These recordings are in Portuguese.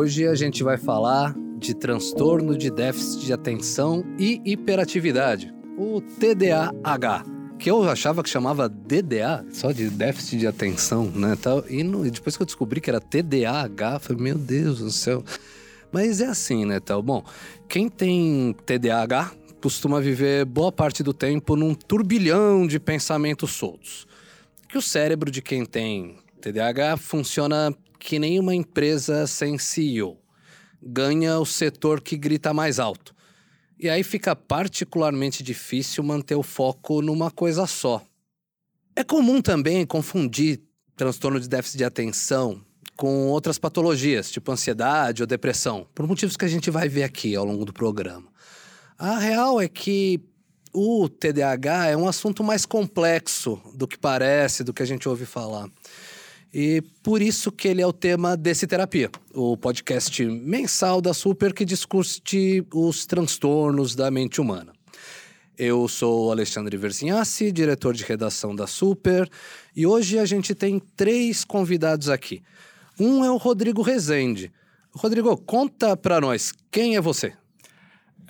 Hoje a gente vai falar de transtorno de déficit de atenção e hiperatividade, o TDAH, que eu achava que chamava DDA, só de déficit de atenção, né? E depois que eu descobri que era TDAH, eu falei, meu Deus do céu. Mas é assim, né, tal? Bom, quem tem TDAH costuma viver boa parte do tempo num turbilhão de pensamentos soltos. Que o cérebro de quem tem TDAH funciona que nem uma empresa sem CEO. Ganha o setor que grita mais alto. E aí fica particularmente difícil manter o foco numa coisa só. É comum também confundir transtorno de déficit de atenção com outras patologias, tipo ansiedade ou depressão, por motivos que a gente vai ver aqui ao longo do programa. A real é que o TDAH é um assunto mais complexo do que parece, do que a gente ouve falar. E por isso que ele é o tema desse terapia, o podcast mensal da Super que discute os transtornos da mente humana. Eu sou Alexandre Verzinhassi, diretor de redação da Super, e hoje a gente tem três convidados aqui. Um é o Rodrigo Rezende. Rodrigo, conta para nós, quem é você?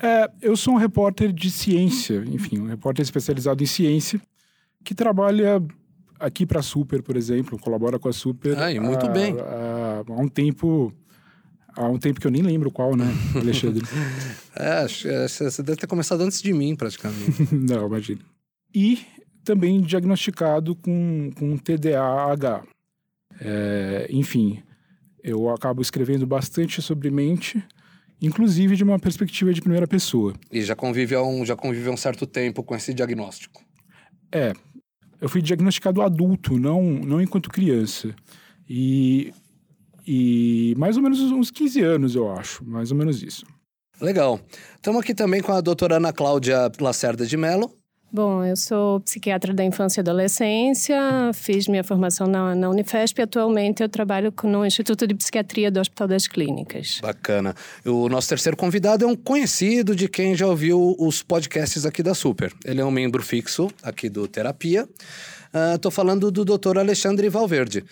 É, eu sou um repórter de ciência, enfim, um repórter especializado em ciência, que trabalha aqui para a Super, por exemplo, colabora com a Super. Ai, muito há, bem. Há, há, um tempo. Há um tempo que eu nem lembro qual, né, Alexandre? é, você deve ter começado antes de mim, praticamente. Não, imagina. E também diagnosticado com, com TDAH. É, enfim, eu acabo escrevendo bastante sobre mente, inclusive de uma perspectiva de primeira pessoa. E já convive há um, já convive há um certo tempo com esse diagnóstico. É, eu fui diagnosticado adulto, não, não enquanto criança. E, e mais ou menos uns 15 anos, eu acho, mais ou menos isso. Legal. Estamos aqui também com a doutora Ana Cláudia Lacerda de Mello, Bom, eu sou psiquiatra da infância e adolescência, fiz minha formação na, na Unifesp e atualmente eu trabalho no Instituto de Psiquiatria do Hospital das Clínicas. Bacana. O nosso terceiro convidado é um conhecido de quem já ouviu os podcasts aqui da Super. Ele é um membro fixo aqui do Terapia. Estou uh, falando do Dr. Alexandre Valverde.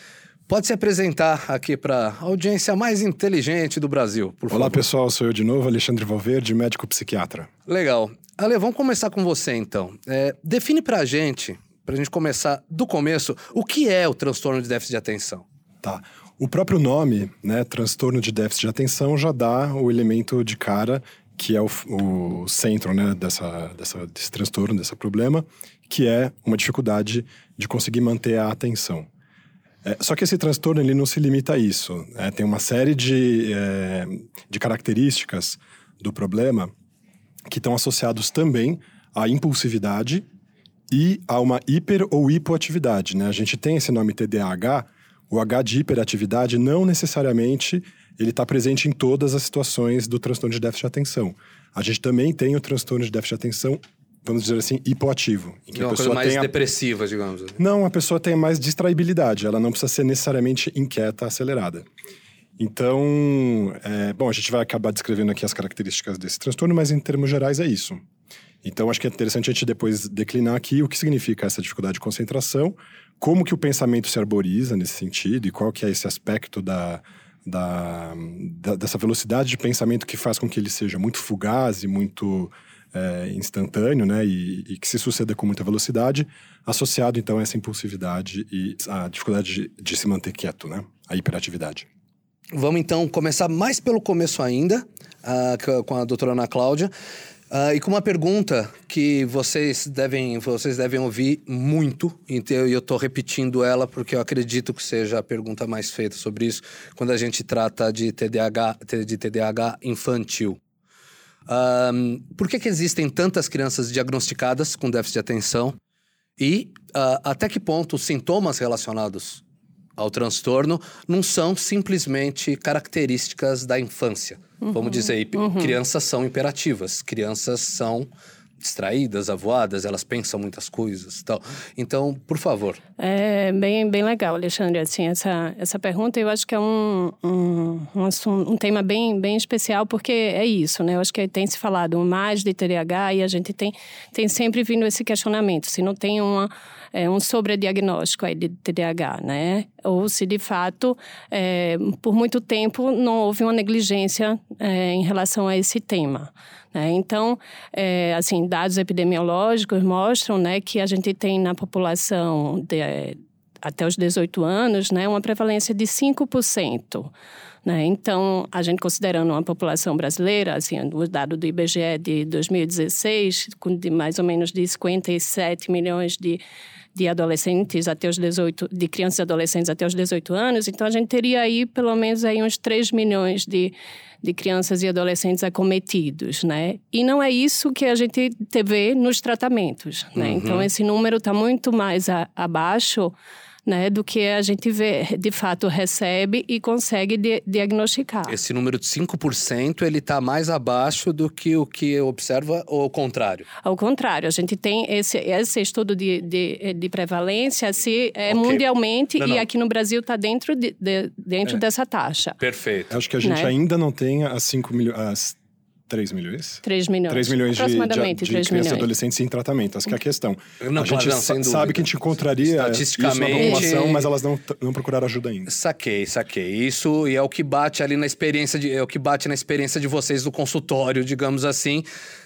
Pode se apresentar aqui para a audiência mais inteligente do Brasil, por favor. Olá, pessoal. Sou eu de novo, Alexandre Valverde, médico psiquiatra. Legal. Ale, vamos começar com você então. É, define pra gente, pra gente começar do começo, o que é o transtorno de déficit de atenção? Tá. O próprio nome, né, transtorno de déficit de atenção, já dá o elemento de cara que é o, o centro né, dessa, dessa, desse transtorno, desse problema, que é uma dificuldade de conseguir manter a atenção. É, só que esse transtorno ele não se limita a isso. Né? Tem uma série de, é, de características do problema que estão associados também à impulsividade e a uma hiper ou hipoatividade. Né? A gente tem esse nome TDAH, o H de hiperatividade não necessariamente ele está presente em todas as situações do transtorno de déficit de atenção. A gente também tem o transtorno de déficit de atenção, vamos dizer assim, hipoativo. Em que é uma a pessoa coisa mais a... depressiva, digamos. Não, a pessoa tem mais distraibilidade, ela não precisa ser necessariamente inquieta, acelerada. Então, é, bom, a gente vai acabar descrevendo aqui as características desse transtorno, mas em termos gerais é isso. Então, acho que é interessante a gente depois declinar aqui o que significa essa dificuldade de concentração, como que o pensamento se arboriza nesse sentido e qual que é esse aspecto da, da, da dessa velocidade de pensamento que faz com que ele seja muito fugaz e muito é, instantâneo, né, e, e, que se suceda com muita velocidade, associado então a essa impulsividade e a dificuldade de, de se manter quieto, né, a hiperatividade. Vamos então começar mais pelo começo ainda, uh, com a doutora Ana Cláudia. Uh, e com uma pergunta que vocês devem, vocês devem ouvir muito, então eu estou repetindo ela porque eu acredito que seja a pergunta mais feita sobre isso quando a gente trata de TDAH, de TDAH infantil. Um, por que, que existem tantas crianças diagnosticadas com déficit de atenção? E uh, até que ponto os sintomas relacionados ao transtorno não são simplesmente características da infância. Uhum, Vamos dizer, uhum. crianças são imperativas, crianças são distraídas, avoadas, elas pensam muitas coisas tal. Então, por favor. É bem, bem legal, Alexandre, assim, essa, essa pergunta eu acho que é um, um, um, um tema bem, bem especial porque é isso, né? Eu acho que tem se falado mais de TDAH e a gente tem, tem sempre vindo esse questionamento, se não tem uma é, um sobrediagnóstico aí de TDAH, né? Ou se de fato, é, por muito tempo, não houve uma negligência é, em relação a esse tema. Né? Então, é, assim, dados epidemiológicos mostram né, que a gente tem na população de, até os 18 anos né, uma prevalência de 5%. Né? Então, a gente considerando uma população brasileira, assim, o dado do IBGE de 2016, com de mais ou menos de 57 milhões de, de adolescentes até os 18, de crianças e adolescentes até os 18 anos, então a gente teria aí pelo menos aí uns 3 milhões de, de crianças e adolescentes acometidos, né? E não é isso que a gente vê nos tratamentos, né? Uhum. Então, esse número está muito mais a, abaixo né, do que a gente vê, de fato recebe e consegue di diagnosticar. Esse número de 5% ele está mais abaixo do que o que observa ou ao contrário? Ao contrário, a gente tem esse, esse estudo de, de, de prevalência se é okay. mundialmente não, não. e aqui no Brasil está dentro, de, de dentro é. dessa taxa. Perfeito. Acho que a gente né? ainda não tem as 5 milhões 3 milhões? 3 milhões. 3 milhões de, de, de crianças milhões. e adolescentes em tratamento. Essa é a questão. Não, a gente não, sabe que a gente encontraria Estatisticamente, isso na população, mas elas não, não procuraram ajuda ainda. Saquei, saquei. Isso e é o que bate ali na experiência de, é o que bate na experiência de vocês do consultório, digamos assim,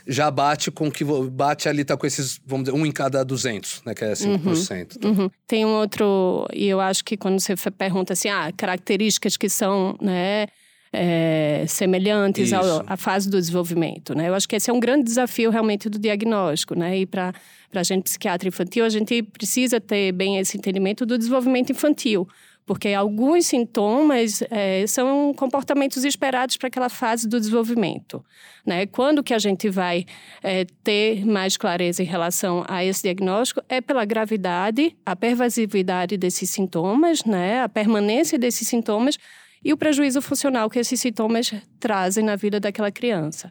já bate com que bate ali tá com esses, vamos dizer, um em cada 200, né, que é 5%. Uhum, então. uhum. Tem um outro, e eu acho que quando você pergunta assim, ah, características que são, né, é, semelhantes ao, à fase do desenvolvimento. Né? Eu acho que esse é um grande desafio realmente do diagnóstico. Né? E para a gente psiquiatra infantil, a gente precisa ter bem esse entendimento do desenvolvimento infantil. Porque alguns sintomas é, são comportamentos esperados para aquela fase do desenvolvimento. Né? Quando que a gente vai é, ter mais clareza em relação a esse diagnóstico é pela gravidade, a pervasividade desses sintomas, né? a permanência desses sintomas, e o prejuízo funcional que esses sintomas trazem na vida daquela criança.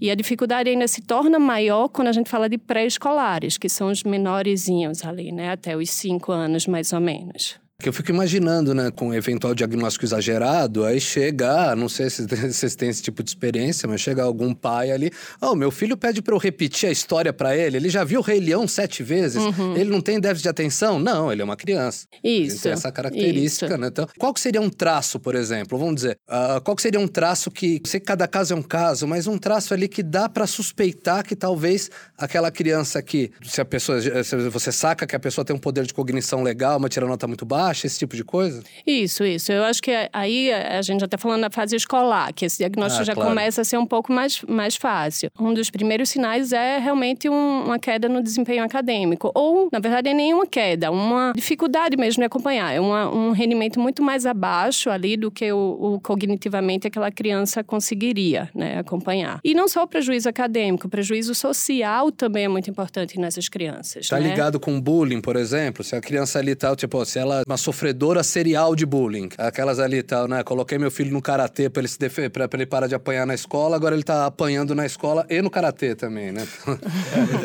E a dificuldade ainda se torna maior quando a gente fala de pré-escolares, que são os menorzinhos ali, né, até os cinco anos mais ou menos. Que eu fico imaginando, né, com um eventual diagnóstico exagerado, aí chega, não sei se vocês têm esse tipo de experiência, mas chega algum pai ali, oh, meu filho pede para eu repetir a história para ele, ele já viu o Rei Leão sete vezes, uhum. ele não tem déficit de atenção? Não, ele é uma criança. Isso. tem essa característica, isso. né? Então, qual que seria um traço, por exemplo? Vamos dizer, uh, qual que seria um traço que, sei que cada caso é um caso, mas um traço ali que dá para suspeitar que talvez aquela criança aqui, se a pessoa, se você saca que a pessoa tem um poder de cognição legal, uma tira nota muito baixa, esse tipo de coisa? Isso, isso. Eu acho que aí a gente já está falando da fase escolar, que esse diagnóstico ah, já claro. começa a ser um pouco mais, mais fácil. Um dos primeiros sinais é realmente um, uma queda no desempenho acadêmico. Ou, na verdade, é nenhuma queda, uma dificuldade mesmo de acompanhar. É uma, um rendimento muito mais abaixo ali do que o, o cognitivamente aquela criança conseguiria né, acompanhar. E não só o prejuízo acadêmico, o prejuízo social também é muito importante nessas crianças. Está né? ligado com bullying, por exemplo? Se a criança ali tá, tipo, se ela sofredora serial de bullying. Aquelas ali tal, né? Coloquei meu filho no karatê pra ele, se def... pra, pra ele parar de apanhar na escola, agora ele tá apanhando na escola e no karatê também, né?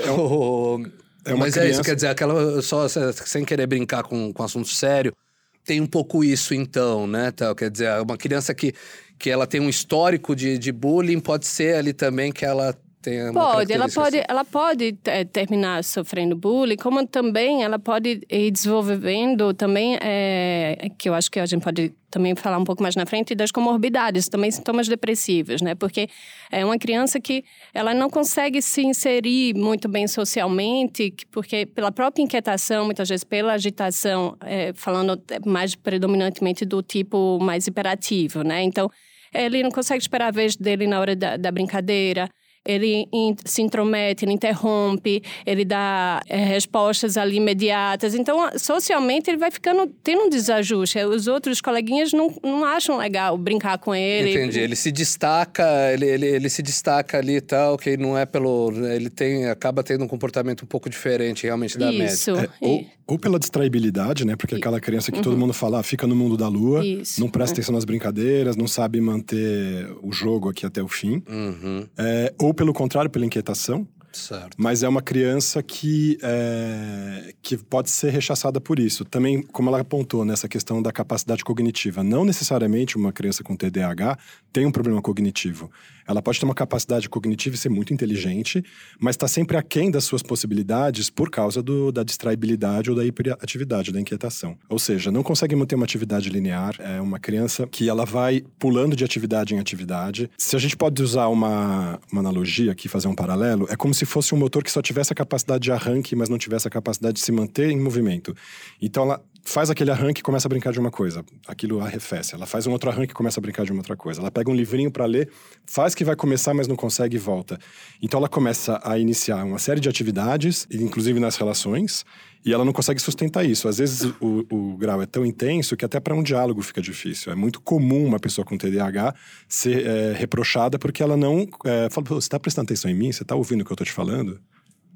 É, é, um... é Mas criança... é isso, quer dizer, aquela só sem querer brincar com, com assunto sério, tem um pouco isso então, né? Tal, quer dizer, uma criança que, que ela tem um histórico de, de bullying, pode ser ali também que ela tem pode, ela pode, assim. ela pode é, terminar sofrendo bullying, como também ela pode ir desenvolvendo também, é, que eu acho que a gente pode também falar um pouco mais na frente das comorbidades, também sintomas depressivos, né? Porque é uma criança que ela não consegue se inserir muito bem socialmente, porque pela própria inquietação, muitas vezes pela agitação, é, falando mais predominantemente do tipo mais hiperativo, né? Então, ele não consegue esperar a vez dele na hora da, da brincadeira ele se intromete, ele interrompe, ele dá é, respostas ali imediatas. Então, socialmente, ele vai ficando, tendo um desajuste. Os outros coleguinhas não, não acham legal brincar com ele. Entendi. Ele se destaca, ele, ele, ele se destaca ali e tal, que não é pelo... Ele tem, acaba tendo um comportamento um pouco diferente, realmente, da Isso. média. É, ou, ou, pela distraibilidade, né? Porque aquela criança que uhum. todo mundo fala, ah, fica no mundo da lua, Isso. não presta atenção nas brincadeiras, não sabe manter o jogo aqui até o fim. Uhum. É, ou pelo contrário, pela inquietação. Certo. Mas é uma criança que, é, que pode ser rechaçada por isso. Também, como ela apontou nessa questão da capacidade cognitiva, não necessariamente uma criança com TDAH tem um problema cognitivo. Ela pode ter uma capacidade cognitiva e ser muito inteligente, mas está sempre aquém das suas possibilidades por causa do, da distraibilidade ou da hiperatividade, da inquietação. Ou seja, não consegue manter uma atividade linear. É uma criança que ela vai pulando de atividade em atividade. Se a gente pode usar uma, uma analogia aqui, fazer um paralelo, é como se fosse um motor que só tivesse a capacidade de arranque, mas não tivesse a capacidade de se manter em movimento. Então ela faz aquele arranque e começa a brincar de uma coisa. Aquilo arrefece. Ela faz um outro arranque e começa a brincar de uma outra coisa. Ela pega um livrinho para ler, faz que vai começar, mas não consegue e volta. Então ela começa a iniciar uma série de atividades, inclusive nas relações, e ela não consegue sustentar isso. Às vezes o, o grau é tão intenso que até para um diálogo fica difícil. É muito comum uma pessoa com TDAH ser é, reprochada porque ela não é, fala: você está prestando atenção em mim? Você está ouvindo o que eu estou te falando?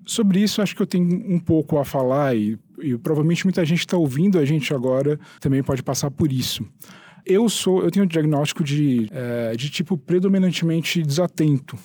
Sobre isso, acho que eu tenho um pouco a falar e, e provavelmente muita gente está ouvindo a gente agora também pode passar por isso. Eu sou, eu tenho um diagnóstico de, é, de tipo predominantemente desatento.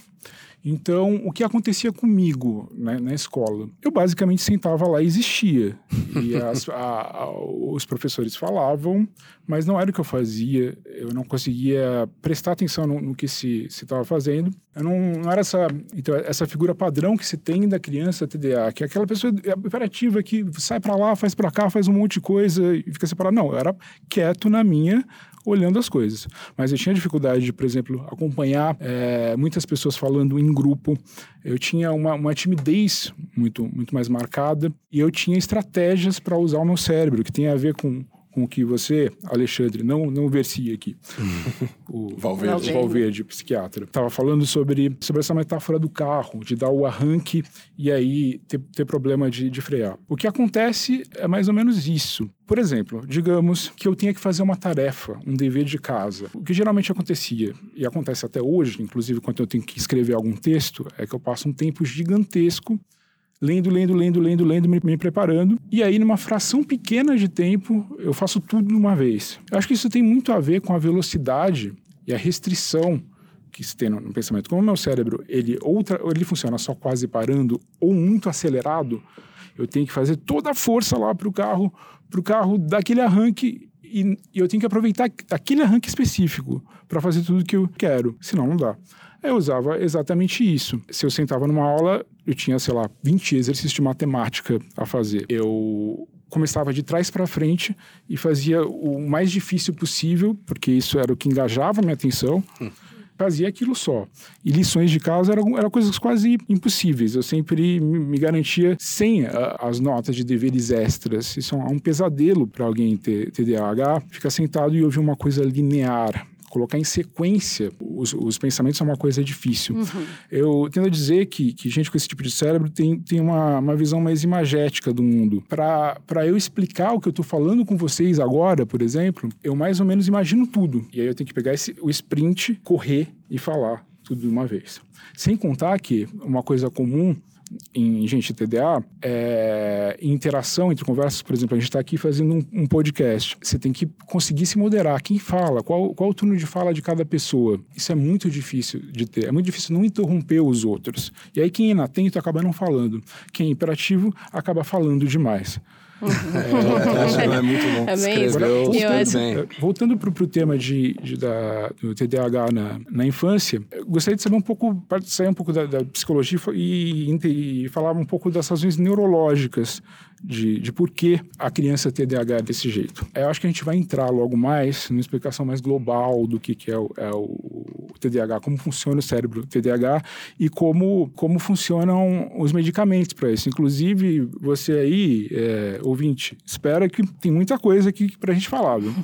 Então, o que acontecia comigo né, na escola? Eu basicamente sentava lá e existia. E as, a, a, os professores falavam, mas não era o que eu fazia. Eu não conseguia prestar atenção no, no que se estava fazendo. Eu não, não, era essa, então, essa figura padrão que se tem da criança TDA, que é aquela pessoa operativa que sai para lá, faz para cá, faz um monte de coisa e fica separado. Não, eu era quieto na minha, olhando as coisas. Mas eu tinha dificuldade de, por exemplo, acompanhar é, muitas pessoas falando em grupo. Eu tinha uma, uma timidez muito, muito mais marcada e eu tinha estratégias para usar o meu cérebro, que tem a ver com com o que você, Alexandre, não, não versia aqui, o Valverde, Valverde psiquiatra, estava falando sobre, sobre essa metáfora do carro, de dar o arranque e aí ter, ter problema de, de frear. O que acontece é mais ou menos isso. Por exemplo, digamos que eu tenha que fazer uma tarefa, um dever de casa. O que geralmente acontecia, e acontece até hoje, inclusive quando eu tenho que escrever algum texto, é que eu passo um tempo gigantesco lendo, lendo, lendo, lendo, lendo, me, me, preparando. E aí, numa fração pequena de tempo, eu faço tudo de uma vez. Eu acho que isso tem muito a ver com a velocidade e a restrição que se tem no, no pensamento. Como o meu cérebro, ele ou, ou ele funciona só quase parando ou muito acelerado, eu tenho que fazer toda a força lá para o carro, para o carro daquele arranque e, eu tenho que aproveitar aquele arranque específico para fazer tudo que eu quero. Senão, não dá eu usava exatamente isso. Se eu sentava numa aula, eu tinha, sei lá, 20 exercícios de matemática a fazer. Eu começava de trás para frente e fazia o mais difícil possível, porque isso era o que engajava a minha atenção. Hum. Fazia aquilo só. E lições de casa eram, eram coisas quase impossíveis. Eu sempre me garantia sem a, as notas de deveres extras. Isso é um pesadelo para alguém ter TDAH. Ficar sentado e ouvir uma coisa linear colocar em sequência os, os pensamentos é uma coisa difícil. Uhum. Eu tendo a dizer que, que gente com esse tipo de cérebro tem, tem uma, uma visão mais imagética do mundo. Para eu explicar o que eu estou falando com vocês agora, por exemplo, eu mais ou menos imagino tudo. E aí eu tenho que pegar esse, o sprint, correr e falar tudo de uma vez. Sem contar que uma coisa comum em gente TDA, é, interação entre conversas, por exemplo, a gente está aqui fazendo um, um, podcast. Você tem que conseguir se moderar. Quem fala? Qual, qual o turno de fala de cada pessoa? Isso é muito difícil de ter. É muito difícil não interromper os outros. E aí quem é inatento acaba não falando. Quem é imperativo acaba falando demais. É, é, muito bom. É bem Agora, voltando, voltando para o tema de, de, da, do TDAH na, na infância, gostaria de saber um pouco, sair um pouco da, da psicologia e, e, falar um pouco das razões neurológicas de, de por que a criança TDAH é desse jeito. Eu acho que a gente vai entrar logo mais numa explicação mais global do que, que é, o, é o TDAH, como funciona o cérebro TDAH e como, como funcionam os medicamentos para isso. Inclusive, você aí, é, ouvinte, espera que tem muita coisa aqui para a gente falar. Viu?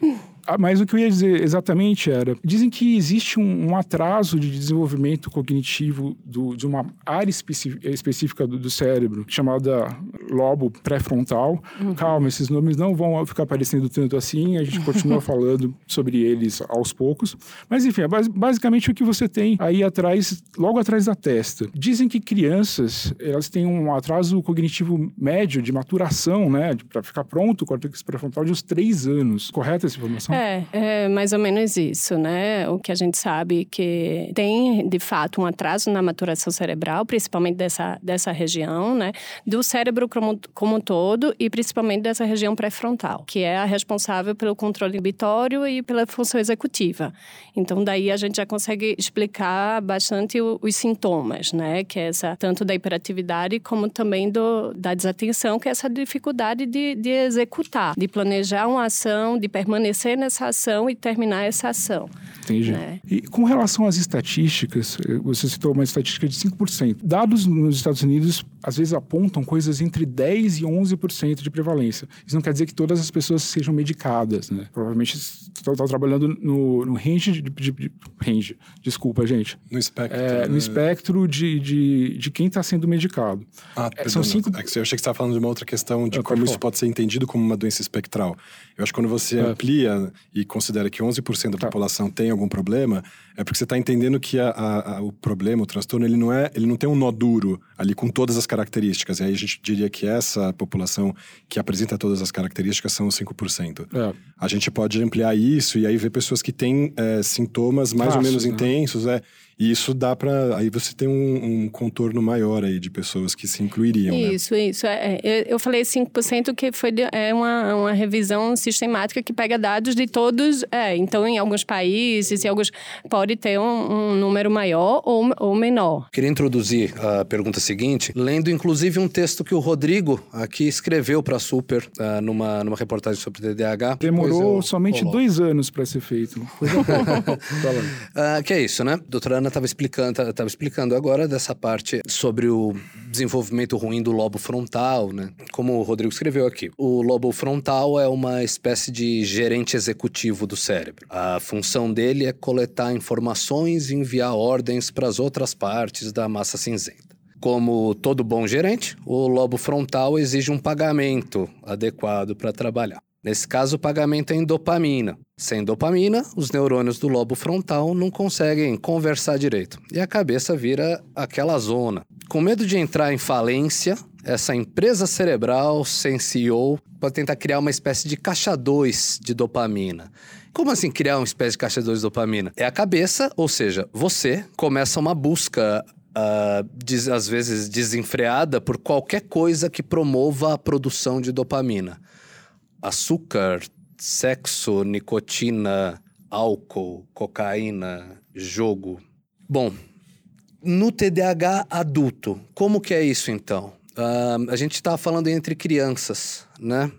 Ah, mas o que eu ia dizer exatamente era: dizem que existe um, um atraso de desenvolvimento cognitivo do, de uma área específica do, do, cérebro, chamada lobo pré-frontal. Uhum. Calma, esses nomes não vão ficar aparecendo tanto assim, a gente continua falando sobre eles aos poucos. Mas enfim, é basicamente o que você tem aí atrás, logo atrás da testa. Dizem que crianças, elas têm um atraso cognitivo médio de maturação, né, para ficar pronto o córtex pré-frontal de uns três anos. Correta essa informação? É, é mais ou menos isso, né? O que a gente sabe que tem, de fato, um atraso na maturação cerebral, principalmente dessa, dessa região, né? Do cérebro como, como um todo e principalmente dessa região pré-frontal, que é a responsável pelo controle inibitório e pela função executiva. Então, daí a gente já consegue explicar bastante o, os sintomas, né? Que é essa, tanto da hiperatividade como também do, da desatenção, que é essa dificuldade de, de executar, de planejar uma ação, de permanecer nessa ação e terminar essa ação. Entendi. Né? E com relação às estatísticas, você citou uma estatística de 5%. Dados nos Estados Unidos, às vezes, apontam coisas entre 10% e 11% de prevalência. Isso não quer dizer que todas as pessoas sejam medicadas, né? Provavelmente estão trabalhando no, no range de, de, de, Range, desculpa, gente. No espectro. É, no né? espectro de, de, de quem está sendo medicado. Ah, é, são cinco... É eu achei que você estava falando de uma outra questão de como isso pode ser entendido como uma doença espectral. Eu acho que quando você é. amplia e considera que 11% da tá. população tem algum problema, é porque você está entendendo que a, a, a, o problema, o transtorno, ele não é, ele não tem um nó duro ali com todas as características. E aí a gente diria que essa população que apresenta todas as características são os 5%. É. A gente pode ampliar isso e aí ver pessoas que têm é, sintomas mais ou menos né? intensos, é, e isso dá para. Aí você tem um, um, contorno maior aí de pessoas que se incluiriam. Isso, né? isso. É, é eu falei 5% que foi de, é uma, uma revisão sistemática que pega dados de todos. É, então, em alguns países, em alguns. Pode ter um, um número maior ou, ou menor. Queria introduzir a pergunta seguinte, lendo inclusive um texto que o Rodrigo aqui escreveu para a Super uh, numa, numa reportagem sobre TDAH. Demorou eu, somente dois anos para ser feito. uh, que é isso, né? Doutora Ana estava explicando, tava explicando agora dessa parte sobre o desenvolvimento ruim do lobo frontal, né? Como o Rodrigo escreveu aqui. O lobo frontal é uma espécie de gerente executivo do cérebro. A função dele é coletar informações e enviar ordens para as outras partes da massa cinzenta. Como todo bom gerente, o lobo frontal exige um pagamento adequado para trabalhar. Nesse caso, o pagamento é em dopamina. Sem dopamina, os neurônios do lobo frontal não conseguem conversar direito e a cabeça vira aquela zona. Com medo de entrar em falência, essa empresa cerebral sem CEO pode tentar criar uma espécie de caixa 2 de dopamina. Como assim criar uma espécie de caixa 2 de dopamina? É a cabeça, ou seja, você começa uma busca Uh, às vezes desenfreada por qualquer coisa que promova a produção de dopamina. Açúcar, sexo, nicotina, álcool, cocaína, jogo. Bom, no TDAH adulto, como que é isso então? Uh, a gente está falando entre crianças, né?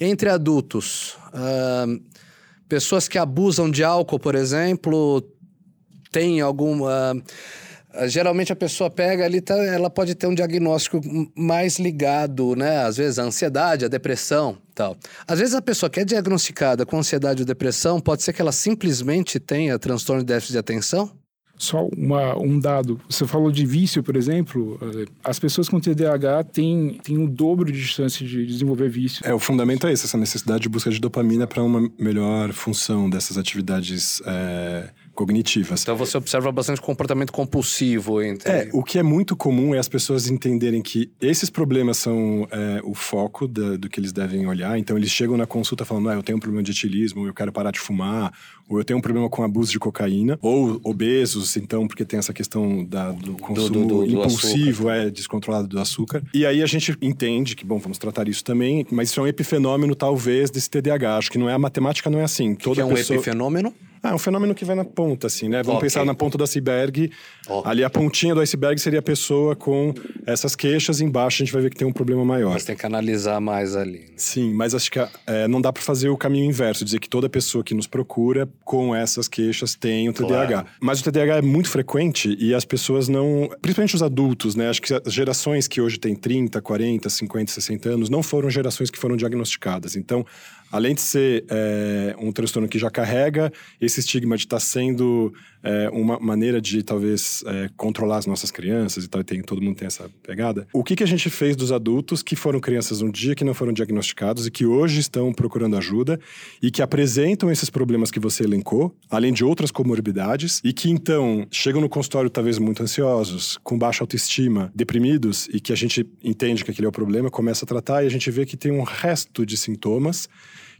Entre adultos, uh, pessoas que abusam de álcool, por exemplo, tem alguma ah, geralmente a pessoa pega ali, tá, ela pode ter um diagnóstico mais ligado, né? Às vezes a ansiedade, a depressão, tal. Às vezes a pessoa que é diagnosticada com ansiedade ou depressão, pode ser que ela simplesmente tenha transtorno de déficit de atenção? Só uma, um dado. Você falou de vício, por exemplo. Eh, as pessoas com TDAH têm, têm o dobro de chance de desenvolver vício. É, o fundamento é esse, essa necessidade de busca de dopamina para uma melhor função dessas atividades é, cognitivas. Então você observa bastante comportamento compulsivo. Entre... É, o que é muito comum é as pessoas entenderem que esses problemas são é, o foco da, do que eles devem olhar. Então eles chegam na consulta falando, ah, eu tenho um problema de etilismo, eu quero parar de fumar, ou eu tenho um problema com abuso de cocaína, ou obesos, então, porque tem essa questão da, do consumo do, do, do, impulsivo, é, descontrolado do açúcar. E aí a gente entende que, bom, vamos tratar isso também, mas isso é um epifenômeno, talvez, desse TDAH. Acho que não é, a matemática não é assim. Toda que é um pessoa... epifenômeno? Ah, é um fenômeno que vai na ponta, assim, né? Vamos okay. pensar na ponta do iceberg. Okay. Ali a pontinha do iceberg seria a pessoa com essas queixas, embaixo a gente vai ver que tem um problema maior. Mas tem que analisar mais ali. Né? Sim, mas acho que é, não dá para fazer o caminho inverso, dizer que toda pessoa que nos procura com essas queixas tem o TDAH. Claro. Mas o TDAH é muito frequente e as pessoas não. Principalmente os adultos, né? Acho que as gerações que hoje têm 30, 40, 50, 60 anos não foram gerações que foram diagnosticadas. Então, além de ser é, um transtorno que já carrega esse estigma de estar tá sendo é, uma maneira de talvez é, controlar as nossas crianças e tal, tem, todo mundo tem essa pegada. O que, que a gente fez dos adultos que foram crianças um dia que não foram diagnosticados e que hoje estão procurando ajuda e que apresentam esses problemas que você elencou, além de outras comorbidades, e que então chegam no consultório talvez muito ansiosos, com baixa autoestima, deprimidos, e que a gente entende que aquele é o problema, começa a tratar e a gente vê que tem um resto de sintomas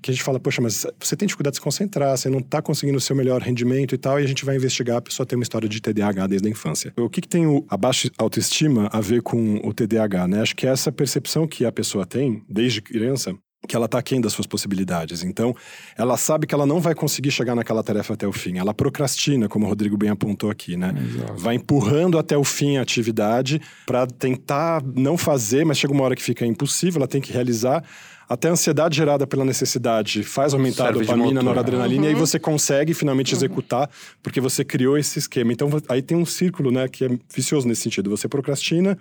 que a gente fala, poxa, mas você tem dificuldade de se concentrar, você não está conseguindo o seu melhor rendimento e tal, e a gente vai investigar, a pessoa tem uma história de TDAH desde a infância. O que, que tem o, a baixa autoestima a ver com o TDAH, né? Acho que é essa percepção que a pessoa tem, desde criança, que ela está aquém das suas possibilidades. Então, ela sabe que ela não vai conseguir chegar naquela tarefa até o fim. Ela procrastina, como o Rodrigo bem apontou aqui, né? Exato. Vai empurrando até o fim a atividade para tentar não fazer, mas chega uma hora que fica impossível, ela tem que realizar. Até a ansiedade gerada pela necessidade faz aumentar Serve a dopamina, a noradrenalina, uhum. e aí você consegue finalmente uhum. executar, porque você criou esse esquema. Então, aí tem um círculo, né, que é vicioso nesse sentido. Você procrastina,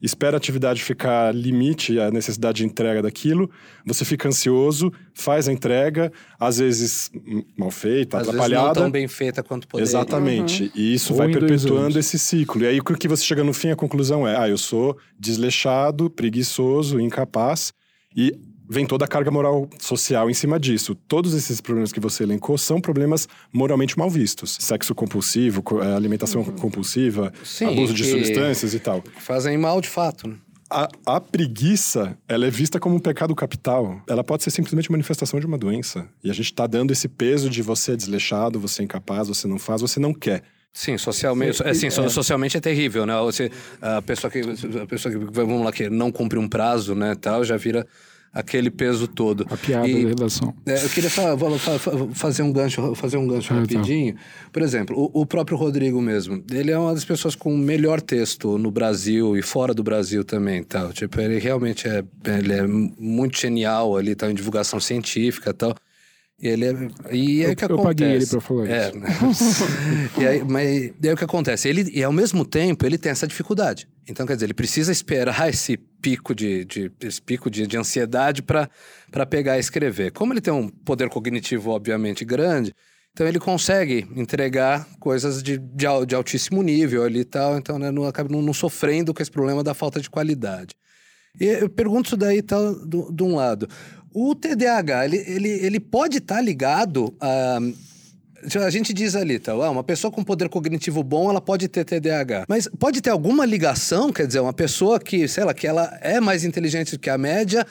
espera a atividade ficar limite a necessidade de entrega daquilo, você fica ansioso, faz a entrega, às vezes mal feita, às atrapalhada. Vezes não tão bem feita quanto poderia. Exatamente. Uhum. E isso Ou vai perpetuando esse ciclo. E aí o que você chega no fim, a conclusão é: ah, eu sou desleixado, preguiçoso, incapaz. E vem toda a carga moral social em cima disso. Todos esses problemas que você elencou são problemas moralmente mal vistos. Sexo compulsivo, eh, alimentação uhum. compulsiva, Sim, abuso de substâncias e tal. Fazem mal de fato, né? A, a, preguiça, ela é vista como um pecado capital. Ela pode ser simplesmente manifestação de uma doença. E a gente está dando esse peso de você é desleixado, você é incapaz, você não faz, você não quer. Sim, socialmente, é, sim, é. socialmente é terrível, né? Você, a pessoa que, a pessoa que, vamos lá, que não cumpre um prazo, né, tal, já vira aquele peso todo. A piada e, da redação. É, eu queria fazer um gancho, fazer um gancho ah, tá. rapidinho. Tá. Por exemplo, o, o, próprio Rodrigo mesmo. Ele é uma das pessoas com o melhor texto no Brasil e fora do Brasil também, tal. Tipo, ele realmente é, ele é muito genial ali, tá em divulgação científica, tal. E ele é, e é o que eu acontece. Eu paguei ele pra falar é, isso. e aí, mas e aí o que acontece? Ele, e ao mesmo tempo, ele tem essa dificuldade. Então, quer dizer, ele precisa esperar esse pico de, de esse pico de, de ansiedade para pegar e escrever. Como ele tem um poder cognitivo, obviamente, grande, então ele consegue entregar coisas de, de, de altíssimo nível ali e tal. Então, né, não acaba não, não sofrendo com esse problema da falta de qualidade. E eu pergunto isso daí, tal, tá, de um lado. O TDAH, ele, ele, ele pode estar tá ligado a. A gente diz ali, tá? uma pessoa com poder cognitivo bom, ela pode ter TDAH. Mas pode ter alguma ligação, quer dizer, uma pessoa que, sei lá, que ela é mais inteligente do que a média,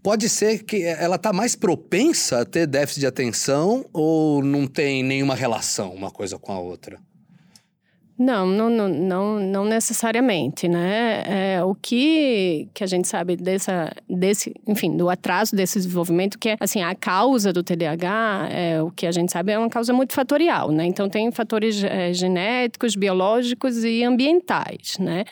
pode ser que ela está mais propensa a ter déficit de atenção ou não tem nenhuma relação uma coisa com a outra? Não, não, não, não, necessariamente, né? É, o que, que a gente sabe dessa, desse, enfim, do atraso desse desenvolvimento, que é, assim, a causa do TDAH, é, o que a gente sabe é uma causa multifatorial, né? Então, tem fatores é, genéticos, biológicos e ambientais, né?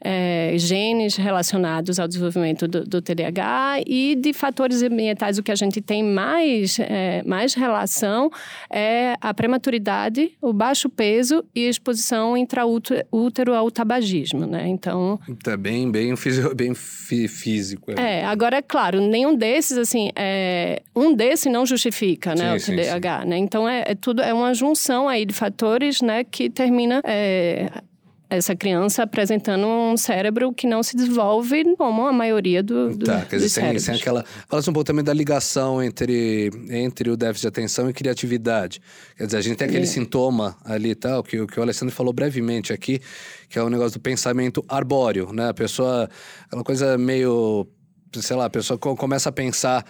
É, genes relacionados ao desenvolvimento do, do, TDAH e de fatores ambientais, o que a gente tem mais, é, mais relação é a prematuridade, o baixo peso e a exposição intraútero ao tabagismo, né? Então... Tá bem, bem, bem físico. É. é, agora, é claro, nenhum desses, assim, é, um desses não justifica, né, sim, o TDAH, sim, sim. né? Então, é, é, tudo, é uma junção aí de fatores, né, que termina... É, essa criança apresentando um cérebro que não se desenvolve como a maioria do, do tá, quer dizer, sem, sem aquela fala um pouco também da ligação entre, entre o déficit de atenção e criatividade quer dizer a gente tem aquele é. sintoma ali tal que, que o Alessandro falou brevemente aqui que é o negócio do pensamento arbóreo né a pessoa aquela coisa meio sei lá a pessoa começa a pensar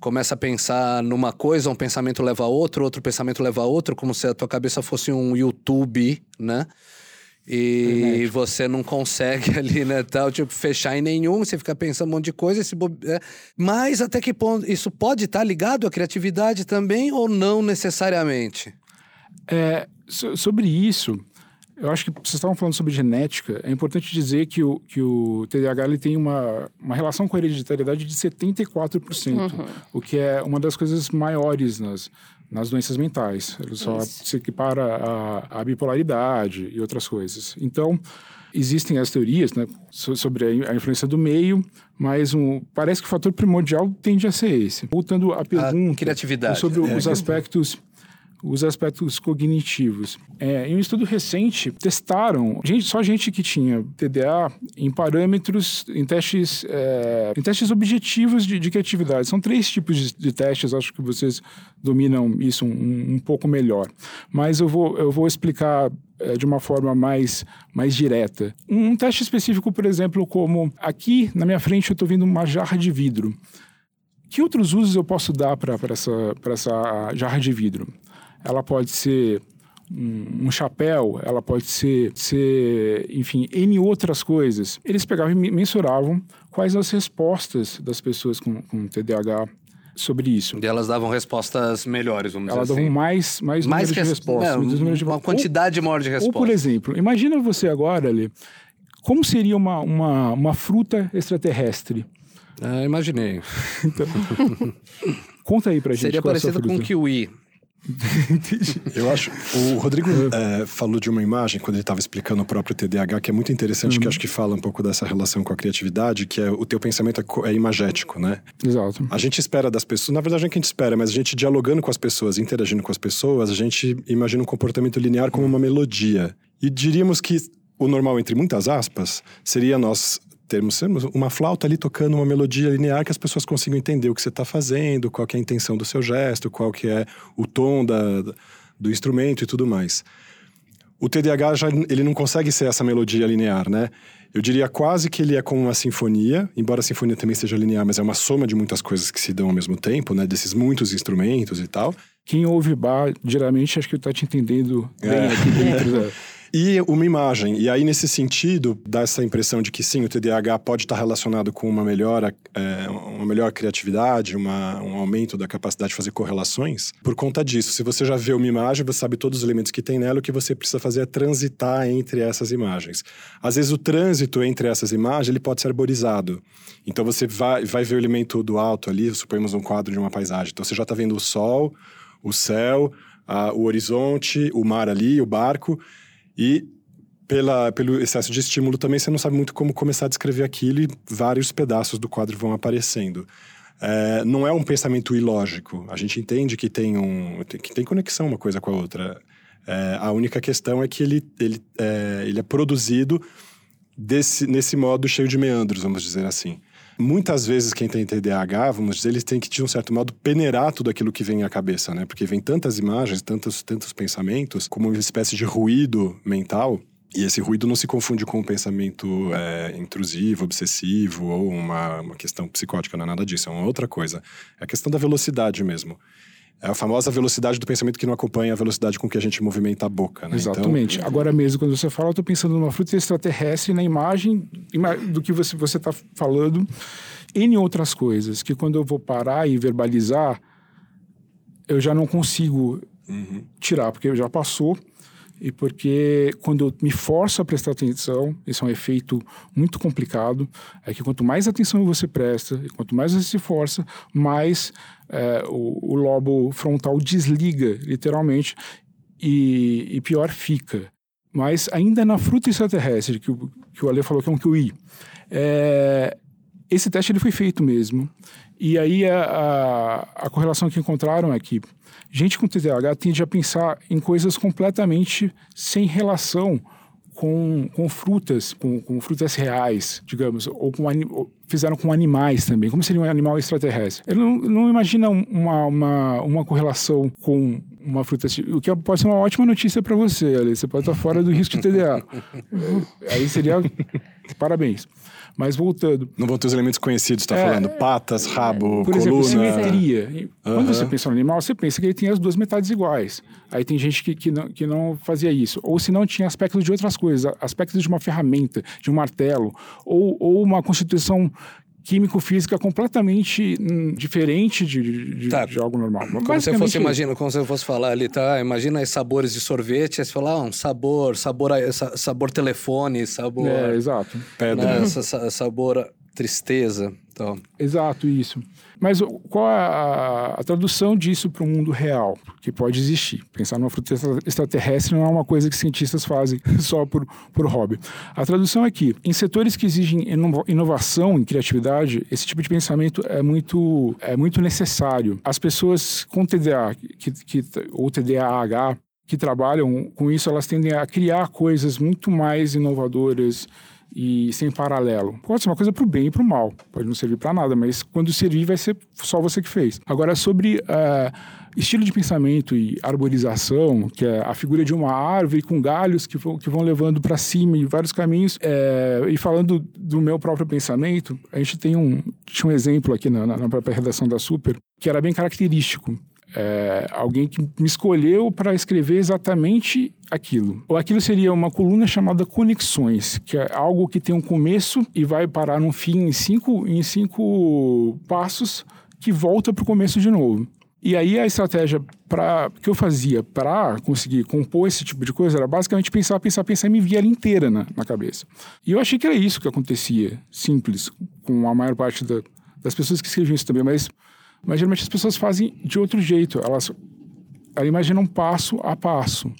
começa a pensar numa coisa, um pensamento leva a outro, outro pensamento leva a outro, como se a tua cabeça fosse um YouTube, né? E você não consegue ali, né, tal, tipo, fechar em nenhum, você fica pensando um monte de coisa, esse bo... é. mas até que ponto isso pode estar ligado à criatividade também ou não necessariamente? É, so, sobre isso, eu acho que vocês estavam falando sobre genética, é importante dizer que o, que o TDAH ele tem uma, uma relação com a hereditariedade de 74%, uhum. o que é uma das coisas maiores nas, nas doenças mentais. Ele só Isso. se equipara à, à, bipolaridade e outras coisas. Então, existem as teorias né, sobre a influência do meio, mas um, parece que o fator primordial tende a ser esse. Voltando à pergunta a criatividade. sobre é. os aspectos os aspectos cognitivos. É, em um estudo recente, testaram gente, só gente que tinha TDA em parâmetros, em testes, é, em testes objetivos de, de criatividade. São três tipos de, de, testes, acho que vocês dominam isso um, um pouco melhor. Mas eu vou, eu vou explicar é, de uma forma mais, mais direta. Um, teste específico, por exemplo, como aqui na minha frente eu estou vendo uma jarra de vidro Que outros usos eu posso dar para essa, essa jarra de vidro? Ela pode ser um, um, chapéu, ela pode ser, ser, enfim, N outras coisas. Eles pegavam e mensuravam quais as respostas das pessoas com, com TDAH sobre isso. E elas davam respostas melhores, vamos elas dizer assim. Elas davam mais, mais, mais res... de respostas. Não, números de... Uma quantidade ou, maior de respostas. Ou, por exemplo, imagina você agora, ali, como seria uma, uma, uma fruta extraterrestre? Ah, imaginei. então, conta aí pra gente. Seria é parecido com kiwi. Eu acho. O Rodrigo é, falou de uma imagem quando ele estava explicando o próprio TDAH que é muito interessante, uhum. que acho que fala um pouco dessa relação com a criatividade, que é o teu pensamento é, é, imagético, né? Exato. A gente espera das pessoas, na verdade não é que a gente espera, mas a gente dialogando com as pessoas, interagindo com as pessoas, a gente imagina um comportamento linear como uma melodia. E diríamos que o normal, entre muitas aspas, seria nós termos uma flauta ali tocando uma melodia linear que as pessoas consigam entender o que você está fazendo, qual é a intenção do seu gesto, qual que é o tom da, do instrumento e tudo mais. O TDAH já ele não consegue ser essa melodia linear, né? Eu diria quase que ele é como uma sinfonia, embora a sinfonia também seja linear, mas é uma soma de muitas coisas que se dão ao mesmo tempo, né? Desses muitos instrumentos e tal. Quem ouve bar, geralmente, acho que está te entendendo bem é. aqui dentro. Da... E uma imagem. E aí, nesse sentido, dá essa impressão de que sim, o TDAH pode estar relacionado com uma melhora, é, uma melhor criatividade, uma, um aumento da capacidade de fazer correlações. Por conta disso, se você já vê uma imagem, você sabe todos os elementos que tem nela, o que você precisa fazer é transitar entre essas imagens. Às vezes, o trânsito entre essas imagens ele pode ser arborizado. Então, você vai, vai ver o elemento do alto ali, suponhamos um quadro de uma paisagem. Então, você já está vendo o sol, o céu, a, o horizonte, o mar ali, o barco. E pela, pelo excesso de estímulo também você não sabe muito como começar a descrever aquilo e vários pedaços do quadro vão aparecendo. É, não é um pensamento ilógico. A gente entende que tem, um, que tem conexão uma coisa com a outra. É, a única questão é que ele, ele, é, ele é produzido desse, nesse modo cheio de meandros, vamos dizer assim. Muitas vezes quem tem TDAH, vamos dizer, eles têm que, de um certo modo, peneirar tudo aquilo que vem à cabeça, né? Porque vem tantas imagens, tantos, tantos pensamentos, como uma espécie de ruído mental, e esse ruído não se confunde com um pensamento é, intrusivo, obsessivo ou uma, uma questão psicótica, não é nada disso, é uma outra coisa. É a questão da velocidade mesmo. É a famosa velocidade do pensamento que não acompanha a velocidade com que a gente movimenta a boca, né? Exatamente. Então... Agora mesmo, quando você fala, eu estou pensando numa fruta extraterrestre na imagem do que você está falando, em outras coisas, que quando eu vou parar e verbalizar, eu já não consigo uhum. tirar, porque já passou e porque quando eu me forço a prestar atenção, esse é um efeito muito complicado, é que quanto mais atenção você presta, e quanto mais você se força, mais é, o, o, lobo frontal desliga, literalmente, e, e, pior fica. Mas ainda na fruta extraterrestre, que, o, que o Ale falou que é um QI, é, esse teste ele foi feito mesmo. E aí a, a, a correlação que encontraram é que gente com TDAH tende a pensar em coisas completamente sem relação com, com frutas, com, com frutas reais, digamos, ou, com ou fizeram com animais também. Como seria um animal extraterrestre? Ele não, não imagina uma, uma, uma correlação com uma fruta, o que pode ser uma ótima notícia para você, ali. Você pode estar fora do risco de TDA. Aí seria parabéns. Mas voltando. Não vão ter os elementos conhecidos, está é, falando patas, rabo, por coluna. exemplo, simetria. Quando você pensa no animal, você pensa que ele tem as duas metades iguais. Aí tem gente que, que, não, que não fazia isso. Ou se não, tinha aspectos de outras coisas, aspectos de uma ferramenta, de um martelo, ou, ou uma constituição químico-física completamente hum, diferente de, de, tá. de, algo normal. Como se fosse, imagina, como se eu fosse falar ali, tá? Imagina os sabores de sorvete, aí você fala, ah, um sabor, sabor, sabor telefone, sabor... É, exato. Pedra. Né, sabor tristeza. Então. Exato, isso. Mas qual a, a tradução disso para o mundo real, que pode existir? Pensar numa fruta extraterrestre não é uma coisa que cientistas fazem só por, por hobby. A tradução é que, em setores que exigem inovação e criatividade, esse tipo de pensamento é muito, é muito necessário. As pessoas com TDA que, que, ou TDAH que trabalham com isso, elas tendem a criar coisas muito mais inovadoras, e sem paralelo. Pode ser uma coisa para o bem e para o mal, pode não servir para nada, mas quando servir vai ser só você que fez. Agora, sobre uh, estilo de pensamento e arborização, que é a figura de uma árvore com galhos que vão, que vão levando para cima em vários caminhos, é, e falando do meu próprio pensamento, a gente tem um, tinha um exemplo aqui na, na própria redação da Super, que era bem característico é, alguém que me escolheu para escrever exatamente aquilo. Ou aquilo seria uma coluna chamada Conexões, que é algo que tem um começo e vai parar num fim em cinco, em cinco passos que volta para o começo de novo. E aí a estratégia que eu fazia para conseguir compor esse tipo de coisa era basicamente pensar, pensar, pensar e me via ela inteira na, na cabeça. E eu achei que era isso que acontecia, simples, com a maior parte da, das pessoas que escreviam isso também, mas mas geralmente as pessoas fazem de outro jeito. Elas, elas imaginam passo a passo.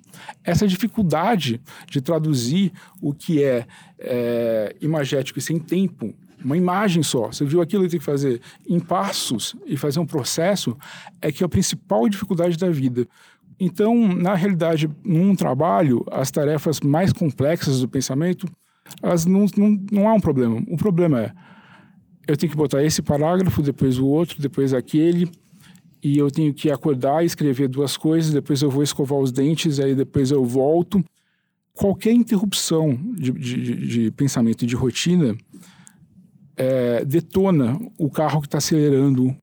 Essa dificuldade de traduzir o que é, é imagético e sem tempo uma imagem só. Você viu aquilo que tem que fazer em passos e fazer um processo é que é a principal dificuldade da vida. Então, na realidade, num trabalho, as tarefas mais complexas do pensamento, elas não, não, não há um problema. O problema é eu tenho que botar esse parágrafo, depois o outro, depois aquele, e eu tenho que acordar e escrever duas coisas, depois eu vou escovar os dentes, aí depois eu volto. Qualquer interrupção de, de, de pensamento e de rotina é, detona o carro que está acelerando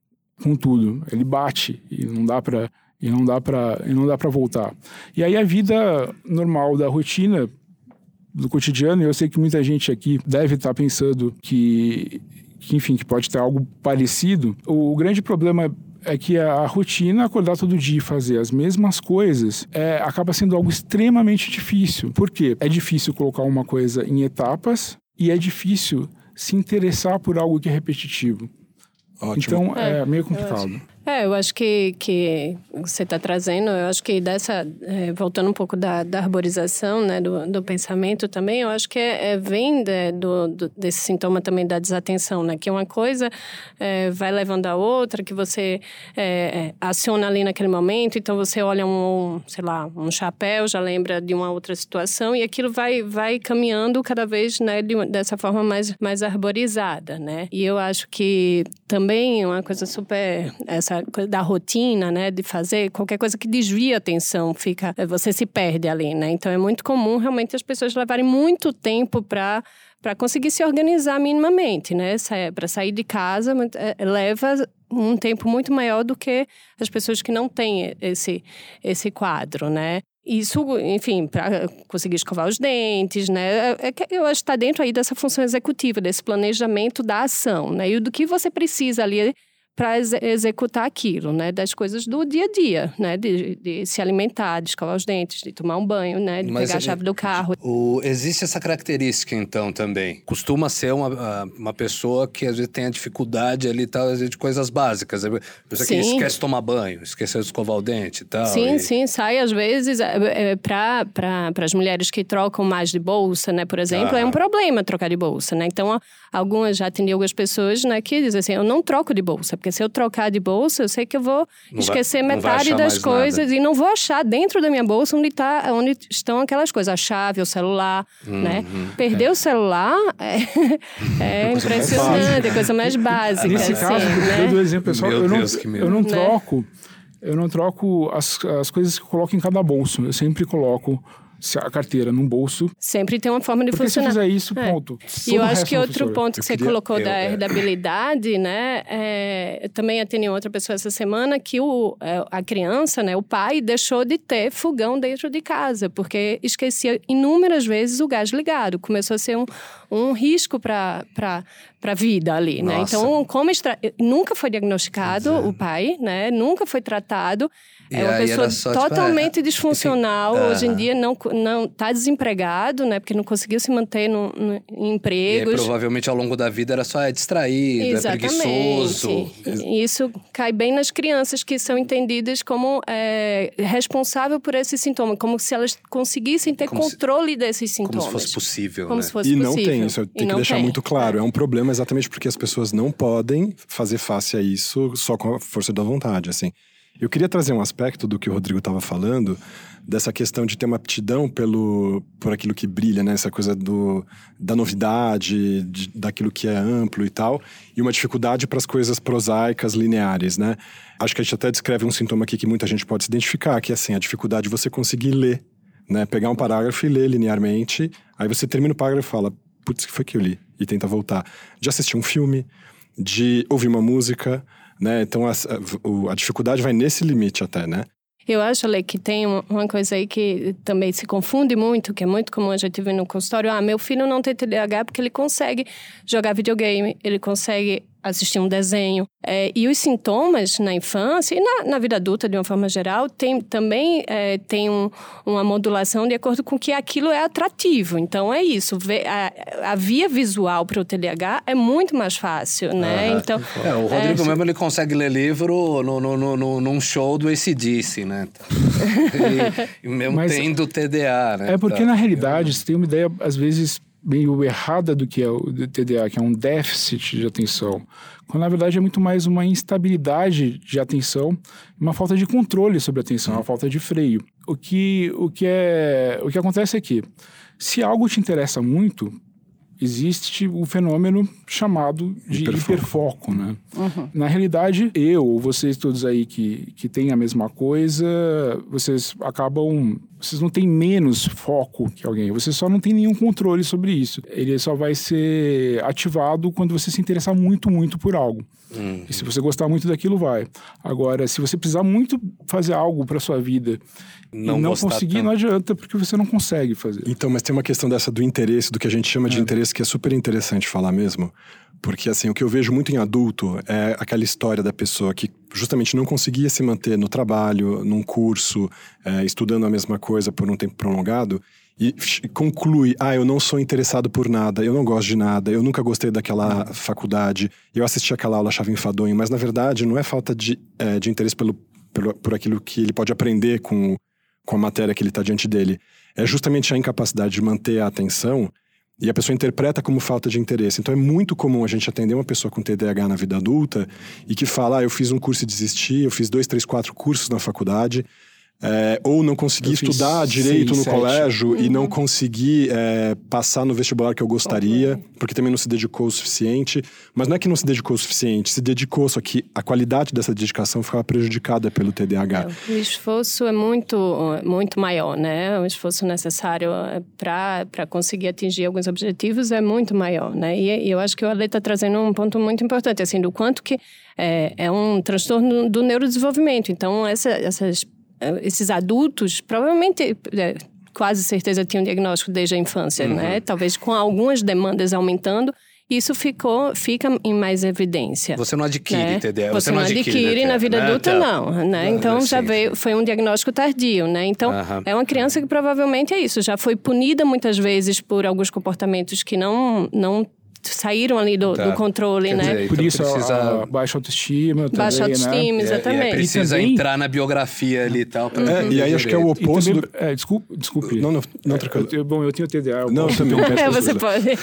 com tudo. Ele bate e não dá para e não dá para não dá para voltar. E aí a vida normal da rotina do cotidiano, eu sei que muita gente aqui deve estar tá pensando que que, enfim, que pode ter algo parecido. O, grande problema é que a, rotina, acordar todo dia e fazer as mesmas coisas, é, acaba sendo algo extremamente difícil. Por quê? É difícil colocar uma coisa em etapas e é difícil se interessar por algo que é repetitivo. Ótimo. Então é, é meio complicado. É, eu acho que, que você está trazendo, eu acho que dessa, é, voltando um pouco da, da arborização, né, do, do pensamento também, eu acho que é, é vem de, do, do, desse sintoma também da desatenção, né, que uma coisa é, vai levando a outra, que você é, é, aciona ali naquele momento, então você olha um, sei lá, um chapéu, já lembra de uma outra situação, e aquilo vai, vai caminhando cada vez, né, de, dessa forma mais, mais arborizada, né, e eu acho que também uma coisa super, essa essa coisa da rotina, né, de fazer qualquer coisa que desvia a atenção, fica, você se perde ali, né? Então é muito comum realmente as pessoas levarem muito tempo para para conseguir se organizar minimamente, né? Para sair de casa é, leva um tempo muito maior do que as pessoas que não têm esse esse quadro, né? Isso, enfim, para conseguir escovar os dentes, né? É, é eu acho que está dentro aí dessa função executiva, desse planejamento da ação, né? E do que você precisa ali para ex executar aquilo, né? Das coisas do dia a dia, né? De, de, se alimentar, de escovar os dentes, de tomar um banho, né? De Mas pegar a chave do carro. O, existe essa característica, então, também. Costuma ser uma, uma pessoa que às vezes tem a dificuldade ali, tal, às vezes, de coisas básicas. Pessoa que esquece de tomar banho, esqueceu de escovar o dente e tal. Sim, e... sim, sai às vezes é, é, para as mulheres que trocam mais de bolsa, né? Por exemplo, ah. é um problema trocar de bolsa, né? Então, algumas, já atendi algumas pessoas, né? Que dizem assim, eu não troco de bolsa, porque porque se eu trocar de bolsa, eu sei que eu vou não esquecer vai, metade das coisas nada. e não vou achar dentro da minha bolsa onde, tá, onde estão aquelas coisas, a chave, o celular, uhum, né? Perder é. o celular é, é impressionante, é coisa mais básica. Nesse assim, caso, né? eu dou exemplo, pessoal, eu, Deus, não, eu não né? troco. Eu não troco as, as coisas que eu coloco em cada bolso. Eu sempre coloco a carteira num bolso. Sempre tem uma forma de Porque funcionar. se fizer isso, é. ponto. E eu acho que outro ponto que eu você queria... colocou eu, da é. herdabilidade, né? É, eu também atendi outra pessoa essa semana que o, é, a criança, né, o pai, deixou de ter fogão dentro de casa, porque esquecia inúmeras vezes o gás ligado. Começou a ser um, um risco para a vida ali, né? Nossa. né? Então, como extra... nunca foi diagnosticado o pai, né? Nunca foi tratado. E é uma pessoa só, totalmente tipo, disfuncional. Hoje em dia não não está desempregado, né? Porque não conseguiu se manter no, no, em empregos. E aí, provavelmente ao longo da vida era só é distraído, é Exatamente. é preguiçoso. Isso cai bem nas crianças que são entendidas como é, responsável por esse sintoma, como se elas conseguissem ter como controle se, desses sintomas. Como se fosse possível. Como né? se fosse e não tem isso, eu tenho que deixar tem. muito claro. É. é um problema exatamente porque as pessoas não podem fazer face a isso só com a força da vontade, assim. Eu queria trazer um aspecto do que o Rodrigo estava falando, dessa questão de ter uma aptidão pelo, por aquilo que brilha, né? Essa coisa do, da novidade, de, daquilo que é amplo e tal, e uma dificuldade para as coisas prosaicas, lineares, né? Acho que a gente até descreve um sintoma aqui que muita gente pode se identificar, que é assim, a dificuldade de você conseguir ler, né? Pegar um parágrafo e ler linearmente, aí você termina o parágrafo e fala, putz, que foi que eu li? E tenta voltar. De assistir um filme, de ouvir uma música, né? Então a, a, a dificuldade vai nesse limite até, né? Eu acho, Ale, que tem uma coisa aí que também se confunde muito, que é muito comum a gente ver no consultório. Ah, meu filho não tem TDAH porque ele consegue jogar videogame, ele consegue assistir um desenho. É, e os sintomas na infância e na, na, vida adulta, de uma forma geral, tem, também é, tem um, uma modulação de acordo com que aquilo é atrativo. Então, é isso. A, a via visual para o TDAH é muito mais fácil, né? Então, é, o Rodrigo é, mesmo, ele consegue ler livro no, no, no, num show do ACDC, né? e, e mesmo Mas tendo TDA, né? É porque, tá. na realidade, você tem uma ideia, às vezes meio errada do que é o TDA, que é um déficit de atenção, quando na verdade é muito mais uma instabilidade de atenção, uma falta de controle sobre a atenção, uma falta de freio. O que, o que, é, o que acontece é que, se algo te interessa muito, existe o fenômeno chamado de hiperfoco, hiperfoco né? Uhum. Na realidade, eu ou vocês todos aí que, que têm a mesma coisa, vocês acabam... Vocês não têm menos foco que alguém, você só não tem nenhum controle sobre isso. Ele só vai ser ativado quando você se interessar muito, muito por algo. Uhum. E se você gostar muito daquilo, vai. Agora, se você precisar muito fazer algo para sua vida não, e não conseguir, tanto. não adianta, porque você não consegue fazer. Então, mas tem uma questão dessa do interesse, do que a gente chama de é. interesse, que é super interessante falar mesmo. Porque, assim, o que eu vejo muito em adulto é aquela história da pessoa que justamente não conseguia se manter no trabalho, num curso, é, estudando a mesma coisa por um tempo prolongado e conclui: ah, eu não sou interessado por nada, eu não gosto de nada, eu nunca gostei daquela faculdade, eu assisti aquela aula, achava enfadonho, mas na verdade não é falta de, é, de interesse pelo, pelo, por aquilo que ele pode aprender com, com a matéria que ele está diante dele. É justamente a incapacidade de manter a atenção e a pessoa interpreta como falta de interesse. Então é muito comum a gente atender uma pessoa com TDAH na vida adulta e que fala: ah, eu fiz um curso e desisti, eu fiz dois, três, quatro cursos na faculdade é, ou não consegui estudar direito seis, no colégio uhum. e não uhum. consegui é, passar no vestibular que eu gostaria, okay. porque também não se dedicou o suficiente. Mas não é que não se dedicou o suficiente, se dedicou, só que a qualidade dessa dedicação ficava prejudicada pelo TDAH. É, o esforço é muito, muito maior, né? O esforço necessário é, para conseguir atingir alguns objetivos é muito maior, né? E, e eu acho que o Ale está trazendo um ponto muito importante, assim, do quanto que é, é um transtorno do neurodesenvolvimento. Então, essa, essas esses adultos provavelmente é, quase certeza tinham diagnóstico desde a infância, uhum. né? Talvez com algumas demandas aumentando, isso ficou, fica em mais evidência. Você não adquire né? TDA, você, você não adquire, adquire na vida né? adulta, não. Né? Então já veio, foi um diagnóstico tardio, né? Então uhum. é uma criança que provavelmente é isso, já foi punida muitas vezes por alguns comportamentos que não, não saíram ali do, tá. do controle, Quer né? Dizer, Por então isso precisa... a, a baixa autoestima também, Baixa né? autoestima, né? exatamente. É, é precisa também... entrar na biografia ali e tal. Pra é, e aí acho que é o oposto também, do... É, desculpe, desculpe. Não, não, não é, eu, Bom, eu tenho TDA. Eu não, também. É, você pode. É,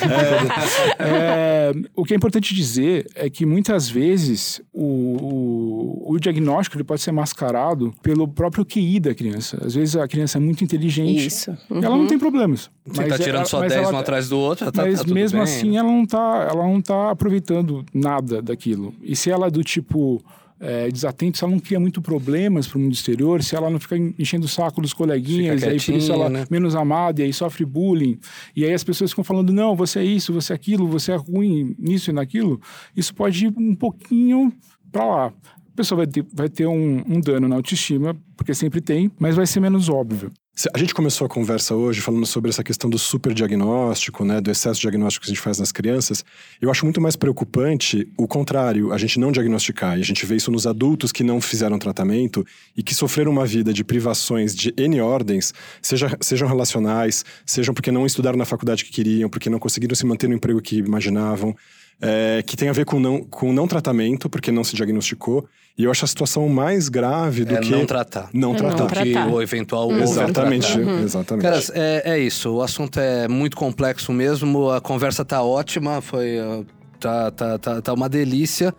é, o que é importante dizer é que muitas vezes o, o, o diagnóstico ele pode ser mascarado pelo próprio QI da criança. Às vezes a criança é muito inteligente. Isso. Uhum. Ela não tem problemas. Você está tirando só 10 um atrás do outro, tá, Mas tá mesmo bem. assim ela não tá, ela não tá aproveitando nada daquilo. E se ela é do tipo é, desatento, se ela não cria muito problemas para o mundo exterior, se ela não fica enchendo o saco dos coleguinhas, e aí por isso ela é né? menos amada, e aí sofre bullying, e aí as pessoas ficam falando, não, você é isso, você é aquilo, você é ruim nisso e naquilo, isso pode ir um pouquinho para lá. A pessoa vai ter, vai ter um, um dano na autoestima, porque sempre tem, mas vai ser menos óbvio. A gente começou a conversa hoje falando sobre essa questão do superdiagnóstico, né, do excesso de diagnóstico que a gente faz nas crianças. Eu acho muito mais preocupante o contrário, a gente não diagnosticar. E a gente vê isso nos adultos que não fizeram tratamento e que sofreram uma vida de privações de N ordens, seja, sejam relacionais, sejam porque não estudaram na faculdade que queriam, porque não conseguiram se manter no emprego que imaginavam é, que tem a ver com não, com não tratamento, porque não se diagnosticou. E eu acho a situação mais grave do é que. Não tratar. Não é tratar. Não tratar. o eventual uhum. Exatamente, uhum. exatamente. Cara, é, é, isso. O assunto é muito complexo mesmo. A conversa tá ótima, foi. Uh, tá, tá, tá, tá uma delícia.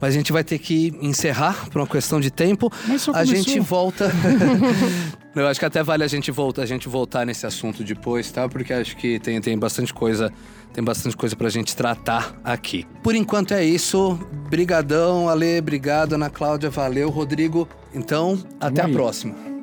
Mas a gente vai ter que encerrar por uma questão de tempo. Mas só a gente volta. Eu acho que até vale a gente voltar, a gente voltar nesse assunto depois, tá? Porque acho que tem, tem bastante coisa, tem bastante coisa pra gente tratar aqui. Por enquanto é isso. Brigadão, Ale, obrigado, Ana Cláudia, valeu, Rodrigo. Então, até a próxima.